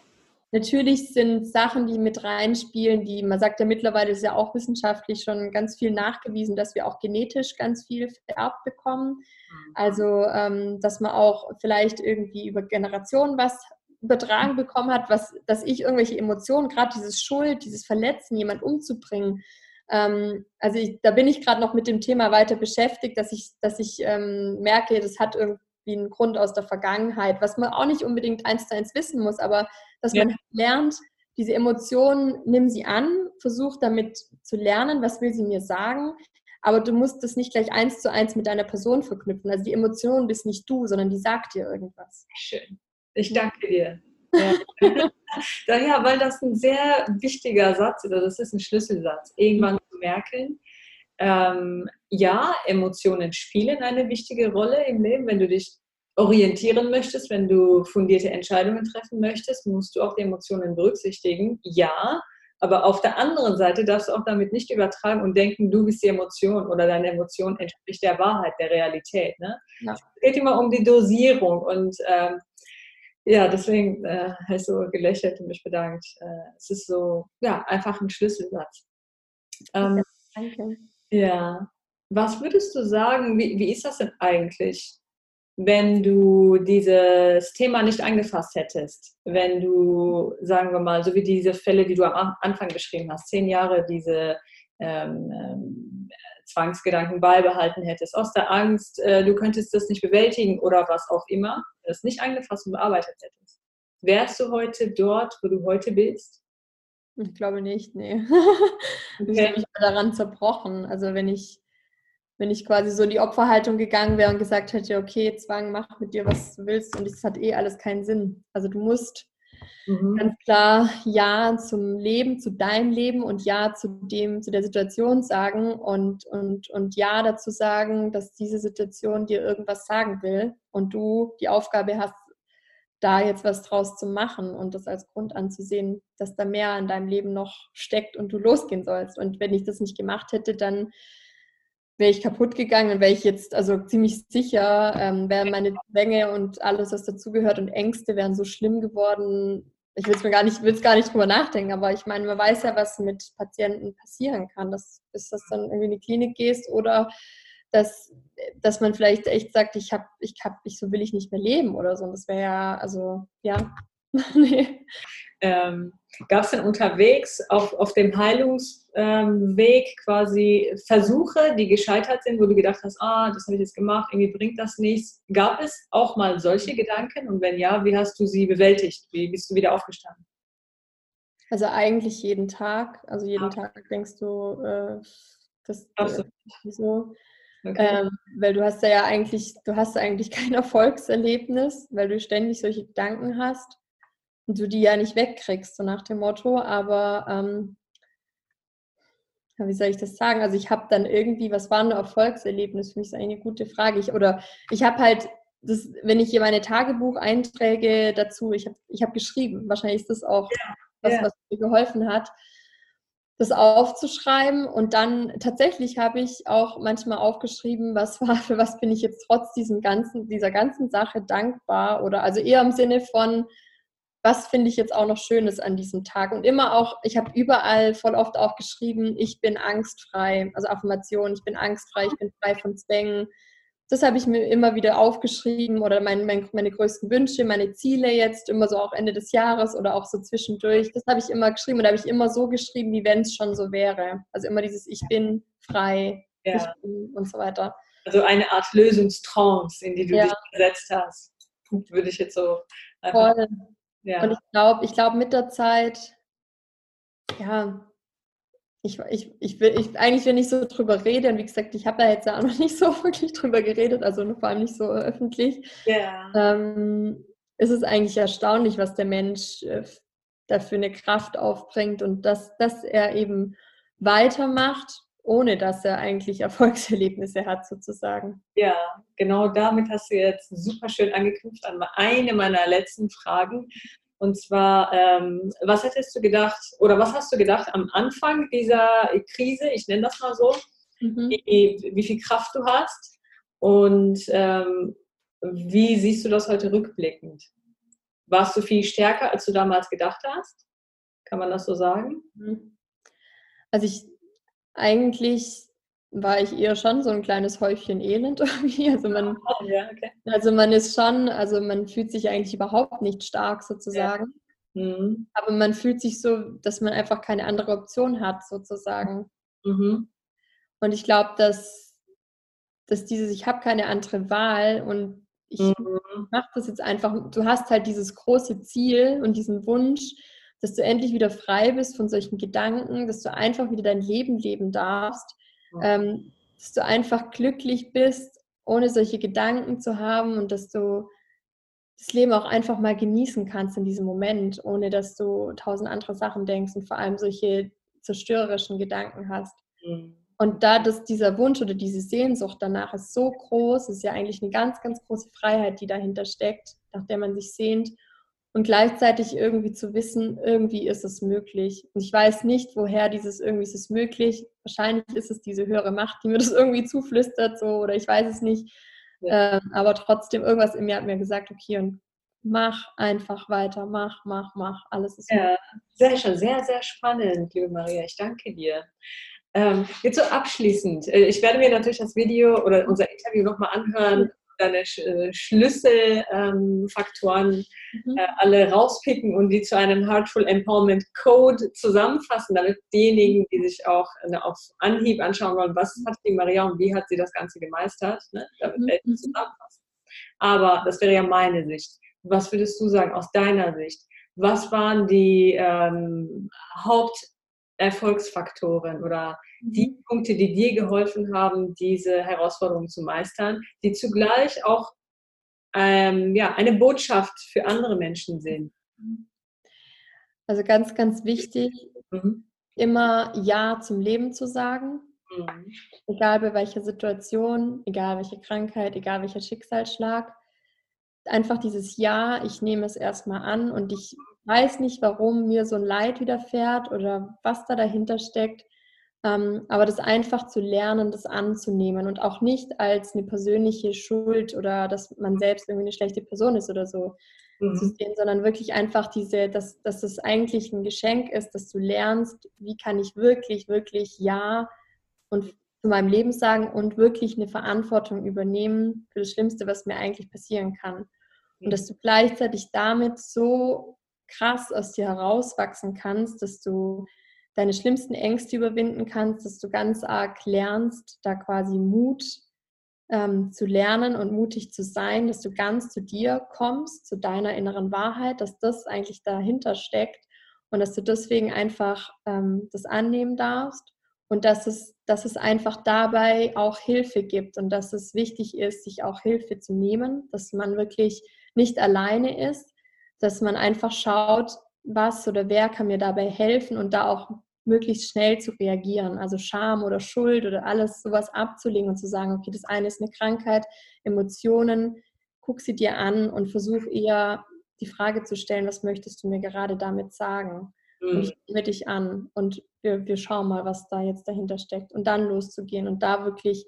natürlich sind Sachen, die mit reinspielen, die man sagt ja mittlerweile ist ja auch wissenschaftlich schon ganz viel nachgewiesen, dass wir auch genetisch ganz viel vererbt bekommen. Mhm. Also, ähm, dass man auch vielleicht irgendwie über Generationen was übertragen bekommen hat, was, dass ich irgendwelche Emotionen, gerade dieses Schuld, dieses Verletzen, jemand umzubringen, ähm, also ich, da bin ich gerade noch mit dem Thema weiter beschäftigt, dass ich, dass ich ähm, merke, das hat irgendwie einen Grund aus der Vergangenheit, was man auch nicht unbedingt eins zu eins wissen muss, aber dass ja. man lernt, diese Emotionen, nimm sie an, versuch damit zu lernen, was will sie mir sagen, aber du musst das nicht gleich eins zu eins mit deiner Person verknüpfen. Also die Emotion bist nicht du, sondern die sagt dir irgendwas. Schön. Ich danke dir. Ja. *laughs* ja, weil das ein sehr wichtiger Satz ist, also das ist ein Schlüsselsatz. Irgendwann zu merken, ähm, ja, Emotionen spielen eine wichtige Rolle im Leben. Wenn du dich orientieren möchtest, wenn du fundierte Entscheidungen treffen möchtest, musst du auch die Emotionen berücksichtigen. Ja, aber auf der anderen Seite darfst du auch damit nicht übertragen und denken, du bist die Emotion oder deine Emotion entspricht der Wahrheit, der Realität. Ne? Ja. Es geht immer um die Dosierung und ähm, Ja, deswegen äh, habe ich so gelächelt und mich bedankt. Äh, es ist so, ja, einfach ein Schlüsselsatz. Ähm, ja, danke. Ja. Was würdest du sagen, wie, wie ist das denn eigentlich, wenn du dieses Thema nicht angefasst hättest? Wenn du, sagen wir mal, so wie diese Fälle, die du am Anfang beschrieben hast, zehn Jahre diese ähm, ähm, Zwangsgedanken beibehalten hättest, aus der Angst, äh, du könntest das nicht bewältigen oder was auch immer, das nicht angefasst und bearbeitet hättest. Wärst du heute dort, wo du heute bist? Ich glaube nicht, nee. *laughs* Okay. Ich habe mich daran zerbrochen. Also wenn ich, wenn ich quasi so in die Opferhaltung gegangen wäre und gesagt hätte, okay, Zwang, mach mit dir, was du willst und es hat eh alles keinen Sinn. Also du musst Mhm. Ganz klar Ja zum Leben, zu deinem Leben und Ja zu dem, zu der Situation sagen und, und, und Ja dazu sagen, dass diese Situation dir irgendwas sagen will und du die Aufgabe hast, da jetzt was draus zu machen und das als Grund anzusehen, dass da mehr in deinem Leben noch steckt und du losgehen sollst. Und wenn ich das nicht gemacht hätte, dann wäre ich kaputt gegangen und wäre ich jetzt also ziemlich sicher, ähm, wären meine Zwänge und alles, was dazugehört und Ängste wären so schlimm geworden, ich will es mir gar nicht, will es gar nicht drüber nachdenken, aber ich meine, man weiß ja, was mit Patienten passieren kann, dass, bis das dann irgendwie in die Klinik gehst oder dass, dass man vielleicht echt sagt, ich habe, ich habe, ich so will ich nicht mehr leben oder so. Und das wäre ja, also ja, *laughs* nee. Ähm, Gab es denn unterwegs auf, auf dem Heilungsweg ähm, quasi Versuche, die gescheitert sind, wo du gedacht hast, ah, das habe ich jetzt gemacht, irgendwie bringt das nichts? Gab es auch mal solche Gedanken? Und wenn ja, wie hast du sie bewältigt? Wie bist du wieder aufgestanden? Also eigentlich jeden Tag. Also jeden ah. Tag denkst du, äh, das ist so. Okay. Ähm, weil du hast ja eigentlich, du hast eigentlich kein *laughs* Erfolgserlebnis, weil du ständig solche Gedanken hast du die ja nicht wegkriegst, so nach dem Motto. Aber ähm, wie soll ich das sagen? Also ich habe dann irgendwie, was war ein Erfolgserlebnis? Für mich ist eine gute Frage. Ich, oder ich habe halt, das, wenn ich hier meine Tagebucheinträge dazu, ich habe ich hab geschrieben, wahrscheinlich ist das auch ja, was, ja. was mir geholfen hat, das aufzuschreiben. Und dann tatsächlich habe ich auch manchmal aufgeschrieben, was war, für was bin ich jetzt trotz diesem ganzen, dieser ganzen Sache dankbar oder also eher im Sinne von, was finde ich jetzt auch noch Schönes an diesem Tag? Und immer auch, ich habe überall voll oft auch geschrieben, ich bin angstfrei, also Affirmation, ich bin angstfrei, ich bin frei von Zwängen. Das habe ich mir immer wieder aufgeschrieben oder mein, mein, meine größten Wünsche, meine Ziele jetzt, immer so auch Ende des Jahres oder auch so zwischendurch. Das habe ich immer geschrieben und habe ich immer so geschrieben, wie wenn es schon so wäre. Also immer dieses Ich bin frei ja. bin und so weiter. Also eine Art Lösungstrance, in die du ja. dich gesetzt hast. Würde ich jetzt so. Voll. Ja. Und ich glaube, ich glaube mit der Zeit, ja, ich, ich, ich will, ich, eigentlich, wenn ich so drüber rede, und wie gesagt, ich habe da jetzt ja auch noch nicht so *laughs* wirklich drüber geredet, also vor allem nicht so öffentlich, ja. ähm, ist es eigentlich erstaunlich, was der Mensch äh, dafür eine Kraft aufbringt und dass, dass er eben weitermacht ohne dass er eigentlich *laughs* Erfolgserlebnisse hat, sozusagen. Ja, genau damit hast du jetzt super schön angeknüpft an eine meiner letzten Fragen. Und zwar, ähm, was hättest du gedacht oder was hast du gedacht am Anfang dieser Krise, ich nenne das mal so, mhm. wie, wie, viel Kraft du hast und ähm, wie siehst du das heute rückblickend? Warst du viel stärker, als du damals gedacht hast? Kann man das so sagen? Mhm. Also ich eigentlich war ich eher schon so ein kleines Häufchen Elend *laughs* irgendwie. Also man, oh, ja, okay. also man ist schon, also man fühlt sich eigentlich überhaupt nicht stark sozusagen. Ja. Mhm. Aber man fühlt sich so, dass man einfach keine andere Option hat sozusagen. Mhm. Und ich glaube, dass, dass dieses, ich habe keine andere Wahl und ich mhm. mache das jetzt einfach, du hast halt dieses große Ziel und diesen Wunsch, dass du endlich wieder frei bist von solchen Gedanken, dass du einfach wieder dein Leben leben darfst, ja. ähm, dass du einfach glücklich bist, ohne solche Gedanken zu haben und dass du das Leben auch einfach mal genießen kannst in diesem Moment, ohne dass du tausend andere Sachen denkst und vor allem solche zerstörerischen Gedanken hast. Mhm. Und da dass dieser Wunsch oder diese Sehnsucht danach ist so groß, ist ja eigentlich eine ganz, ganz große Freiheit, die dahinter steckt, nach der man sich sehnt und gleichzeitig irgendwie zu wissen, irgendwie ist es möglich. Und ich weiß nicht, woher dieses irgendwie ist es möglich. Wahrscheinlich ist es diese höhere Macht, die mir das *laughs* irgendwie zuflüstert, so oder ich weiß es nicht. Ja. Ähm, aber trotzdem, irgendwas in mir hat mir gesagt, okay, und mach einfach weiter, mach, mach, mach. Alles ist ja, sehr schön, sehr, sehr spannend, liebe Maria. Ich danke dir. Ähm, jetzt so abschließend. Äh, ich werde mir natürlich das Video oder unser Interview nochmal anhören, deine äh, Schlüsselfaktoren mhm. äh, alle rauspicken und die zu einem Heartful Empowerment Code zusammenfassen, damit diejenigen, die sich auch äh, auf Anhieb anschauen wollen, was hat die Maria und wie hat sie das Ganze gemeistert, ne, damit mhm. wir zusammenfassen. Aber das wäre ja meine Sicht. Was würdest du sagen aus deiner Sicht? Was waren die ähm, Haupterfolgsfaktoren oder die mhm. Punkte, die dir geholfen haben, diese Herausforderungen zu meistern, die zugleich auch ähm, ja, eine Botschaft für andere Menschen sind? Also ganz, ganz wichtig, mhm. immer Ja zum Leben zu sagen. Mhm. Egal bei welcher Situation, egal welche Krankheit, egal welcher Schicksalsschlag einfach dieses Ja, ich nehme es erstmal an und ich weiß nicht, warum mir so ein Leid widerfährt oder was da dahinter steckt. Ähm, aber das einfach zu lernen, das anzunehmen und auch nicht als eine persönliche Schuld oder dass man selbst irgendwie eine schlechte Person ist oder so mhm. zu sehen, sondern wirklich einfach diese, dass, dass es eigentlich ein Geschenk ist, dass du lernst, wie kann ich wirklich, wirklich Ja und zu meinem Leben sagen und wirklich eine Verantwortung übernehmen für das Schlimmste, was mir eigentlich passieren kann. Und dass du gleichzeitig damit so krass aus dir herauswachsen kannst, dass du deine schlimmsten Ängste überwinden kannst, dass du ganz arg lernst, da quasi Mut ähm, zu lernen und mutig zu sein, dass du ganz zu dir kommst, zu deiner inneren Wahrheit, dass das eigentlich dahinter steckt und dass du deswegen einfach ähm, das annehmen darfst und dass es, dass es einfach dabei auch Hilfe gibt und dass es wichtig ist, sich auch Hilfe zu nehmen, dass man wirklich nicht alleine ist, dass man einfach schaut, was oder wer kann mir dabei helfen und da auch möglichst schnell zu reagieren. Also Scham oder Schuld oder alles sowas abzulegen und zu sagen, okay, das eine ist eine Krankheit, Emotionen, guck sie dir an und versuch eher die Frage zu stellen, was möchtest du mir gerade damit sagen? Mhm. Und ich nehme dich an und wir, wir schauen mal, was da jetzt dahinter steckt und dann loszugehen und da wirklich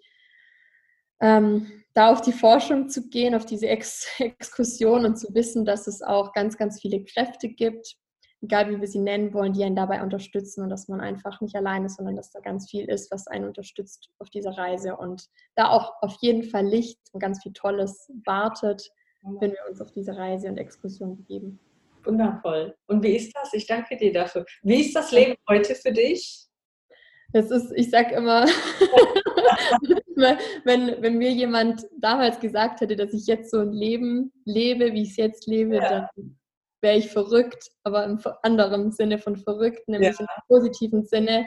ähm, da auf die Forschung zu gehen, auf diese Ex *laughs* Exkursion und zu wissen, dass es auch ganz, ganz viele Kräfte gibt, egal wie wir sie nennen wollen, die einen dabei unterstützen und dass man einfach nicht allein ist, sondern dass da ganz viel ist, was einen unterstützt auf dieser Reise und da auch auf jeden Fall Licht und ganz viel Tolles wartet, wenn wir uns auf diese Reise und Exkursion begeben. Wundervoll. Und wie ist das? Ich danke dir dafür. Wie ist das Leben heute für dich? Es ist, ich sag immer, *laughs* wenn, wenn mir jemand damals gesagt hätte, dass ich jetzt so ein Leben lebe, wie ich es jetzt lebe, ja. dann wäre ich verrückt, aber im anderen Sinne von verrückt, nämlich ja. im positiven Sinne,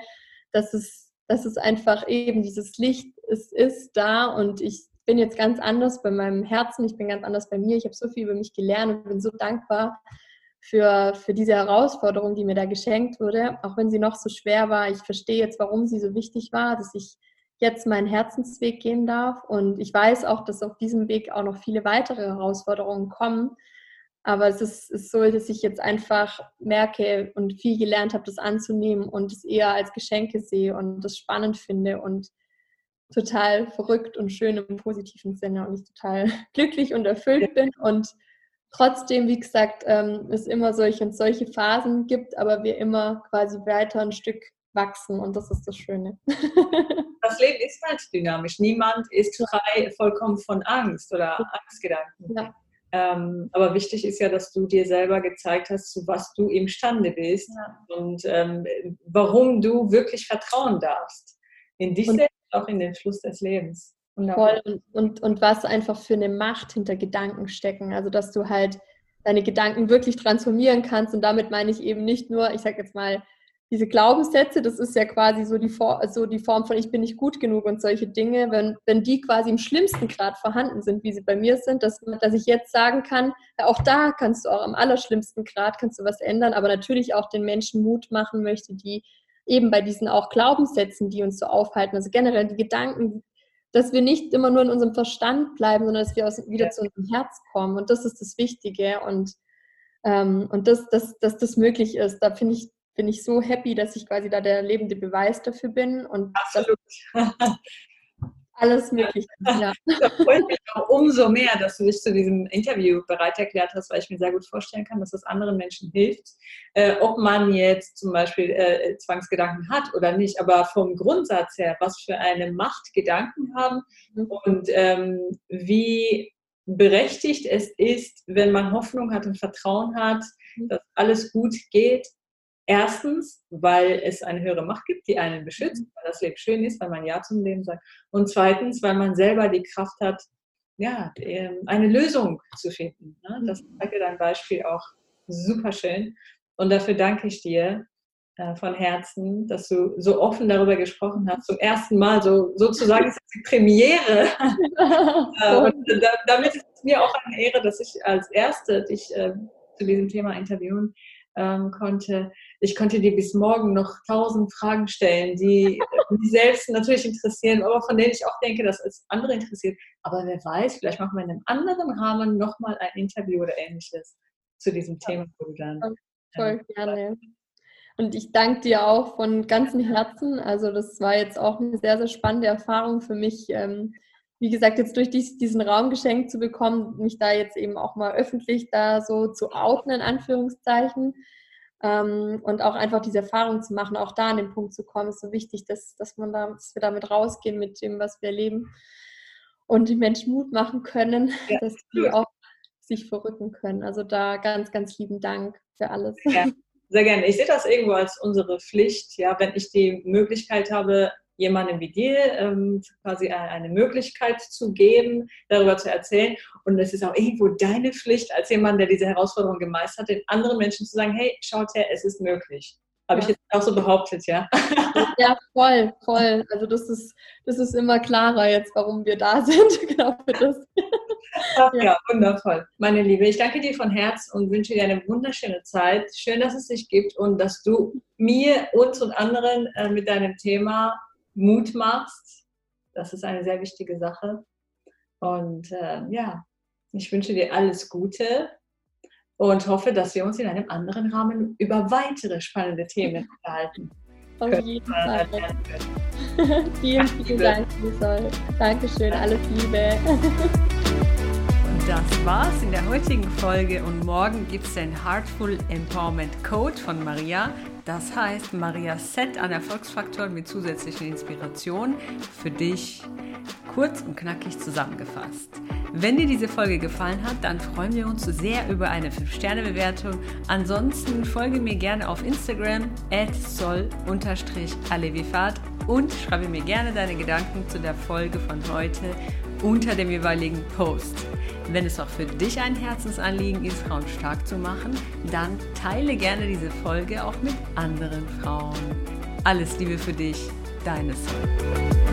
dass es, dass es einfach eben dieses Licht ist, ist da und ich bin jetzt ganz anders bei meinem Herzen, ich bin ganz anders bei mir, ich habe so viel über mich gelernt und bin so dankbar, für, für diese Herausforderung, die mir da geschenkt wurde, auch wenn sie noch so schwer war. Ich verstehe jetzt, warum sie so wichtig war, dass ich jetzt meinen Herzensweg gehen darf. Und ich weiß auch, dass auf diesem Weg auch noch viele weitere Herausforderungen kommen. Aber es ist, ist so, dass ich jetzt einfach merke und viel gelernt habe, das anzunehmen und es eher als Geschenke sehe und das spannend finde und total verrückt und schön im positiven Sinne und ich total *laughs* glücklich und erfüllt bin und trotzdem, wie gesagt, ähm, es immer solche und solche Phasen gibt, aber wir immer quasi weiter ein Stück wachsen und das ist das Schöne. *laughs* das Leben ist halt dynamisch. Niemand ist frei vollkommen von Angst oder Angstgedanken. Ja. Ähm, aber wichtig ist ja, dass du dir selber gezeigt hast, zu was du imstande bist ja. und ähm, warum du wirklich vertrauen darfst. In dich selbst, auch in den Fluss des Lebens. Voll. Und, und, und was einfach für eine Macht hinter Gedanken stecken. Also, dass du halt deine Gedanken wirklich transformieren kannst. Und damit meine ich eben nicht nur, ich sage jetzt mal, diese Glaubenssätze, das ist ja quasi so die, so die Form von ich bin nicht gut genug und solche Dinge, wenn, wenn die quasi im schlimmsten Grad vorhanden sind, wie sie bei mir sind, dass, dass ich jetzt sagen kann, auch da kannst du auch am allerschlimmsten Grad kannst du was ändern, aber natürlich auch den Menschen Mut machen möchte, die eben bei diesen auch Glaubenssätzen, die uns so aufhalten, also generell die Gedanken, dass wir nicht immer nur in unserem Verstand bleiben, sondern dass wir aus, wieder ja. zu unserem Herz kommen. Und das ist das Wichtige. Und, ähm, und dass, dass, dass das möglich ist, da finde ich, bin ich so happy, dass ich quasi da der lebende Beweis dafür bin. Und Absolut. *laughs* Alles Mögliche, ja. *laughs* Da freue ich mich auch umso mehr, dass du dich zu diesem Interview bereit erklärt hast, weil ich mir sehr gut vorstellen kann, dass das anderen Menschen hilft. Äh, ob man jetzt zum Beispiel äh, Zwangsgedanken hat oder nicht, aber vom Grundsatz her, was für eine Macht Gedanken haben mhm. und ähm, wie berechtigt es ist, wenn man Hoffnung hat und Vertrauen hat, mhm. dass alles gut geht, Erstens, weil es eine höhere Macht gibt, die einen beschützt, mhm. weil das Leben schön ist, weil man Ja zum Leben sagt. Und zweitens, weil man selber die Kraft hat, ja, ähm, eine Lösung zu finden. Ne? Das mhm. zeigt dir dein Beispiel auch super schön. Und dafür danke ich dir äh, von Herzen, dass du so offen darüber gesprochen hast. Zum ersten Mal, so, sozusagen ist es *laughs* die Premiere. *laughs* Äh, und damit ist es mir auch eine Ehre, dass ich als Erste dich äh, zu diesem Thema interviewen ähm, konnte. Ich konnte dir bis morgen noch tausend Fragen stellen, die *laughs* mich selbst natürlich interessieren, aber von denen ich auch denke, dass es andere interessiert. Aber wer weiß, vielleicht machen wir in einem anderen Rahmen nochmal ein Interview oder ähnliches zu diesem Thema, wo du dann. Voll gerne. Und ich danke dir auch von ganzem Herzen. Also das war jetzt auch eine sehr, sehr spannende Erfahrung für mich. Ähm, wie gesagt, jetzt durch diesen Raum geschenkt zu bekommen, mich da jetzt eben auch mal öffentlich da so zu outen, in Anführungszeichen. Ähm, und auch einfach diese Erfahrung zu machen, auch da an den Punkt zu kommen, ist so wichtig, dass, dass, man da, dass wir damit rausgehen mit dem, was wir erleben und die Menschen Mut machen können, ja. dass die auch sich verrücken können. Also da ganz, ganz lieben Dank für alles. Ja, sehr gerne. Ich sehe das irgendwo als unsere Pflicht, ja, wenn ich die Möglichkeit habe, jemandem wie dir ähm, quasi eine Möglichkeit zu geben, darüber zu erzählen. Und es ist auch irgendwo deine Pflicht, als jemand, der diese Herausforderung gemeistert hat, den anderen Menschen zu sagen, hey, schaut her, es ist möglich. Habe ja. ich jetzt auch so behauptet, ja? *laughs* Ja, voll, voll. Also das ist, das ist immer klarer jetzt, warum wir da *laughs* sind. genau für das. Ach, *laughs* ja. ja, wundervoll. Meine Liebe, ich danke dir von Herz und wünsche dir eine wunderschöne Zeit. Schön, dass es dich gibt und dass du mir, uns und anderen äh, mit deinem Thema Mut machst. Das ist eine sehr wichtige Sache. Und äh, ja, ich wünsche dir alles Gute und hoffe, dass wir uns in einem anderen Rahmen über weitere spannende Themen *laughs* unterhalten. Auf jeden Fall. *laughs* vielen, vielen Dank, Nicole. Dankeschön, alles Liebe. Und das war's in der heutigen Folge und morgen gibt es den Heartful Empowerment Code von Maria. Das heißt, Maria Set an Erfolgsfaktoren mit zusätzlichen Inspirationen für dich kurz und knackig zusammengefasst. Wenn dir diese Folge gefallen hat, dann freuen wir uns sehr über eine 5-Sterne-Bewertung. Ansonsten folge mir gerne auf Instagram soll-alevifahrt und schreibe mir gerne deine Gedanken zu der Folge von heute unter dem jeweiligen Post. Wenn es auch für dich ein Herzensanliegen ist, Frauen stark zu machen, dann teile gerne diese Folge auch mit anderen Frauen. Alles Liebe für dich, deine Sol.